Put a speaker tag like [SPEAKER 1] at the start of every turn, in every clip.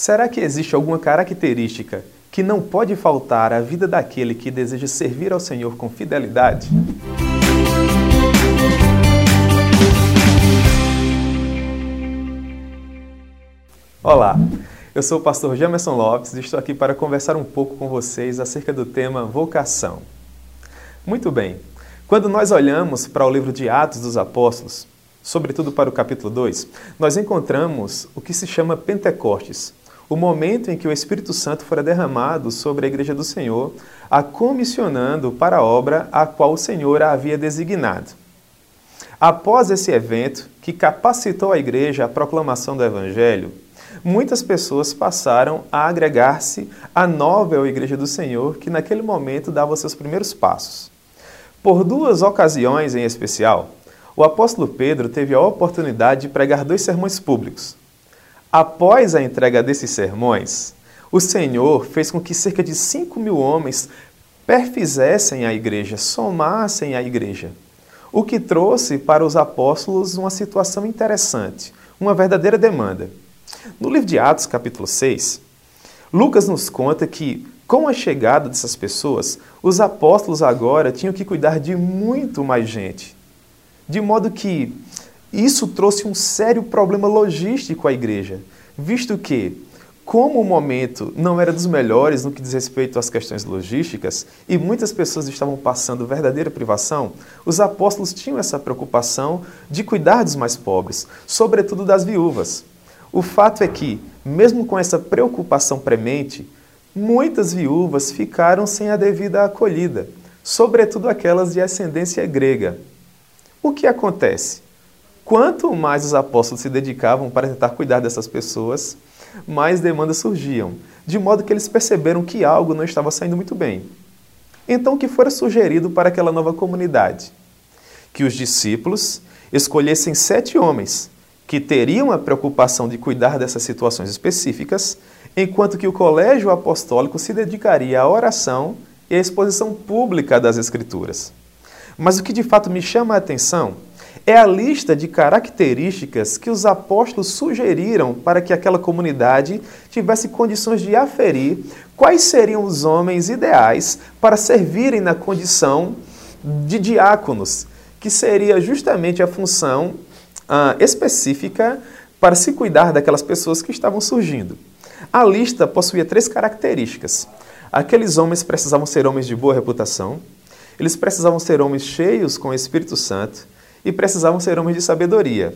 [SPEAKER 1] Será que existe alguma característica que não pode faltar à vida daquele que deseja servir ao Senhor com fidelidade? Olá, eu sou o pastor Jamerson Lopes e estou aqui para conversar um pouco com vocês acerca do tema vocação. Muito bem, quando nós olhamos para o livro de Atos dos Apóstolos, sobretudo para o capítulo 2, nós encontramos o que se chama Pentecostes, o momento em que o Espírito Santo fora derramado sobre a Igreja do Senhor, a comissionando para a obra a qual o Senhor a havia designado. Após esse evento, que capacitou a Igreja à proclamação do Evangelho, muitas pessoas passaram a agregar-se à nova Igreja do Senhor, que naquele momento dava seus primeiros passos. Por duas ocasiões em especial, o apóstolo Pedro teve a oportunidade de pregar dois sermões públicos. Após a entrega desses sermões, o Senhor fez com que cerca de 5 mil homens perfizessem a igreja, somassem a igreja. O que trouxe para os apóstolos uma situação interessante, uma verdadeira demanda. No livro de Atos, capítulo 6, Lucas nos conta que, com a chegada dessas pessoas, os apóstolos agora tinham que cuidar de muito mais gente. De modo que isso trouxe um sério problema logístico à igreja, visto que, como o momento não era dos melhores no que diz respeito às questões logísticas e muitas pessoas estavam passando verdadeira privação, os apóstolos tinham essa preocupação de cuidar dos mais pobres, sobretudo das viúvas. O fato é que, mesmo com essa preocupação premente, muitas viúvas ficaram sem a devida acolhida, sobretudo aquelas de ascendência grega. O que acontece? Quanto mais os apóstolos se dedicavam para tentar cuidar dessas pessoas, mais demandas surgiam, de modo que eles perceberam que algo não estava saindo muito bem. Então, o que fora sugerido para aquela nova comunidade? Que os discípulos escolhessem sete homens que teriam a preocupação de cuidar dessas situações específicas, enquanto que o colégio apostólico se dedicaria à oração e à exposição pública das Escrituras. Mas o que de fato me chama a atenção é a lista de características que os apóstolos sugeriram para que aquela comunidade tivesse condições de aferir quais seriam os homens ideais para servirem na condição de diáconos, que seria justamente a função ah, específica para se cuidar daquelas pessoas que estavam surgindo. A lista possuía três características. Aqueles homens precisavam ser homens de boa reputação, eles precisavam ser homens cheios com o Espírito Santo e precisavam ser homens de sabedoria.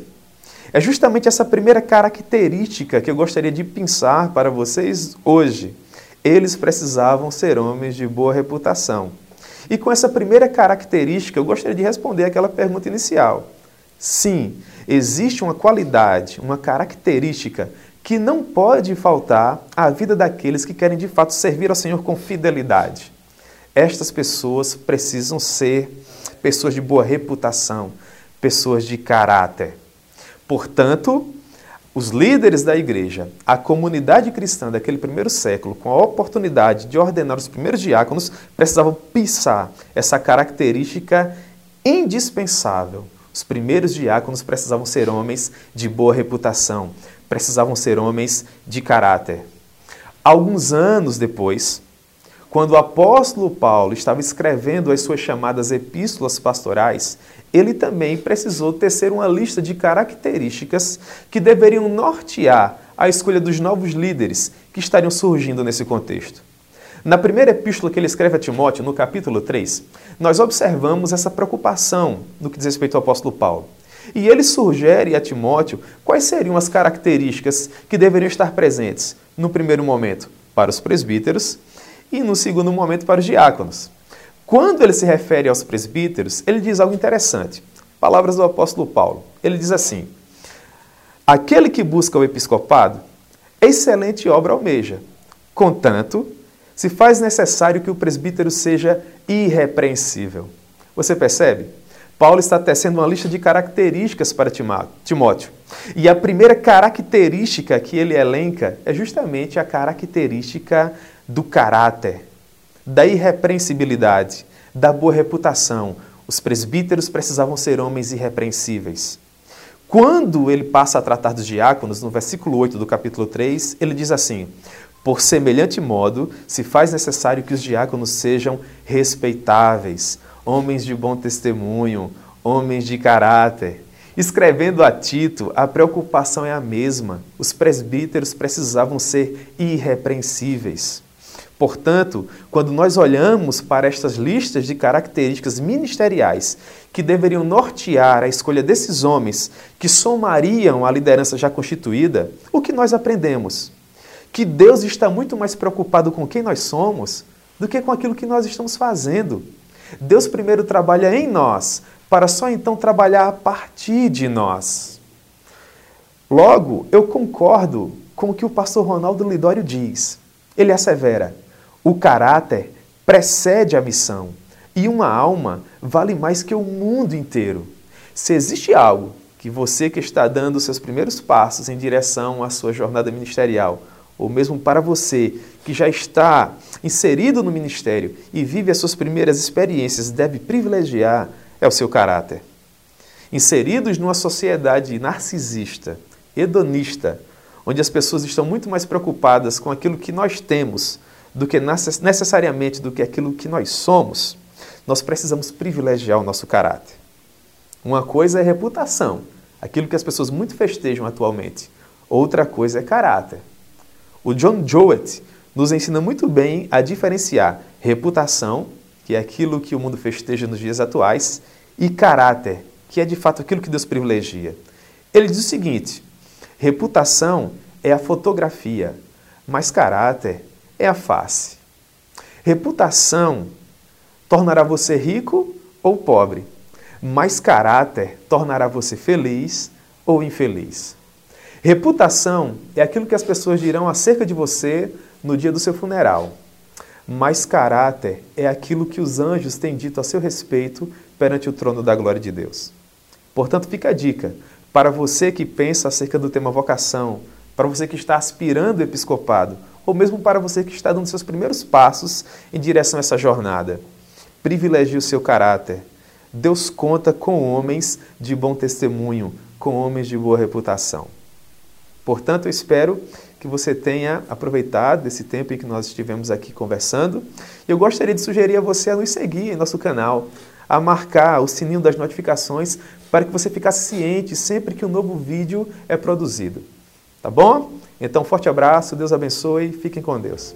[SPEAKER 1] É justamente essa primeira característica que eu gostaria de pensar para vocês hoje. Eles precisavam ser homens de boa reputação. E com essa primeira característica, eu gostaria de responder aquela pergunta inicial. Sim, existe uma qualidade, uma característica que não pode faltar à vida daqueles que querem de fato servir ao Senhor com fidelidade estas pessoas precisam ser pessoas de boa reputação, pessoas de caráter. Portanto, os líderes da igreja, a comunidade cristã daquele primeiro século, com a oportunidade de ordenar os primeiros diáconos, precisavam pisar essa característica indispensável. Os primeiros diáconos precisavam ser homens de boa reputação, precisavam ser homens de caráter. Alguns anos depois, quando o apóstolo Paulo estava escrevendo as suas chamadas epístolas pastorais, ele também precisou tecer uma lista de características que deveriam nortear a escolha dos novos líderes que estariam surgindo nesse contexto. Na primeira epístola que ele escreve a Timóteo, no capítulo 3, nós observamos essa preocupação no que diz respeito ao apóstolo Paulo. E ele sugere a Timóteo quais seriam as características que deveriam estar presentes, no primeiro momento, para os presbíteros e no segundo momento para os diáconos. Quando ele se refere aos presbíteros, ele diz algo interessante. Palavras do apóstolo Paulo. Ele diz assim: Aquele que busca o episcopado, excelente obra almeja. Contanto, se faz necessário que o presbítero seja irrepreensível. Você percebe? Paulo está tecendo uma lista de características para Timóteo. E a primeira característica que ele elenca é justamente a característica do caráter, da irrepreensibilidade, da boa reputação. Os presbíteros precisavam ser homens irrepreensíveis. Quando ele passa a tratar dos diáconos, no versículo 8 do capítulo 3, ele diz assim: Por semelhante modo, se faz necessário que os diáconos sejam respeitáveis, homens de bom testemunho, homens de caráter. Escrevendo a Tito, a preocupação é a mesma. Os presbíteros precisavam ser irrepreensíveis. Portanto, quando nós olhamos para estas listas de características ministeriais que deveriam nortear a escolha desses homens que somariam a liderança já constituída, o que nós aprendemos? Que Deus está muito mais preocupado com quem nós somos do que com aquilo que nós estamos fazendo. Deus primeiro trabalha em nós, para só então trabalhar a partir de nós. Logo, eu concordo com o que o pastor Ronaldo Lidório diz. Ele assevera: o caráter precede a missão e uma alma vale mais que o mundo inteiro. Se existe algo que você que está dando seus primeiros passos em direção à sua jornada ministerial, ou mesmo para você que já está inserido no ministério e vive as suas primeiras experiências, deve privilegiar é o seu caráter. Inseridos numa sociedade narcisista, hedonista, onde as pessoas estão muito mais preocupadas com aquilo que nós temos do que necessariamente do que aquilo que nós somos, nós precisamos privilegiar o nosso caráter. Uma coisa é reputação, aquilo que as pessoas muito festejam atualmente. Outra coisa é caráter. O John Jowett nos ensina muito bem a diferenciar reputação, que é aquilo que o mundo festeja nos dias atuais, e caráter, que é de fato aquilo que Deus privilegia. Ele diz o seguinte: reputação é a fotografia, mas caráter é a face. Reputação tornará você rico ou pobre, mas caráter tornará você feliz ou infeliz. Reputação é aquilo que as pessoas dirão acerca de você no dia do seu funeral, mas caráter é aquilo que os anjos têm dito a seu respeito perante o trono da glória de Deus. Portanto, fica a dica para você que pensa acerca do tema vocação, para você que está aspirando o episcopado, ou mesmo para você que está dando seus primeiros passos em direção a essa jornada. Privilegie o seu caráter. Deus conta com homens de bom testemunho, com homens de boa reputação. Portanto, eu espero que você tenha aproveitado esse tempo em que nós estivemos aqui conversando. Eu gostaria de sugerir a você a nos seguir em nosso canal, a marcar o sininho das notificações para que você ficasse ciente sempre que um novo vídeo é produzido. Tá bom? Então, forte abraço, Deus abençoe, fiquem com Deus.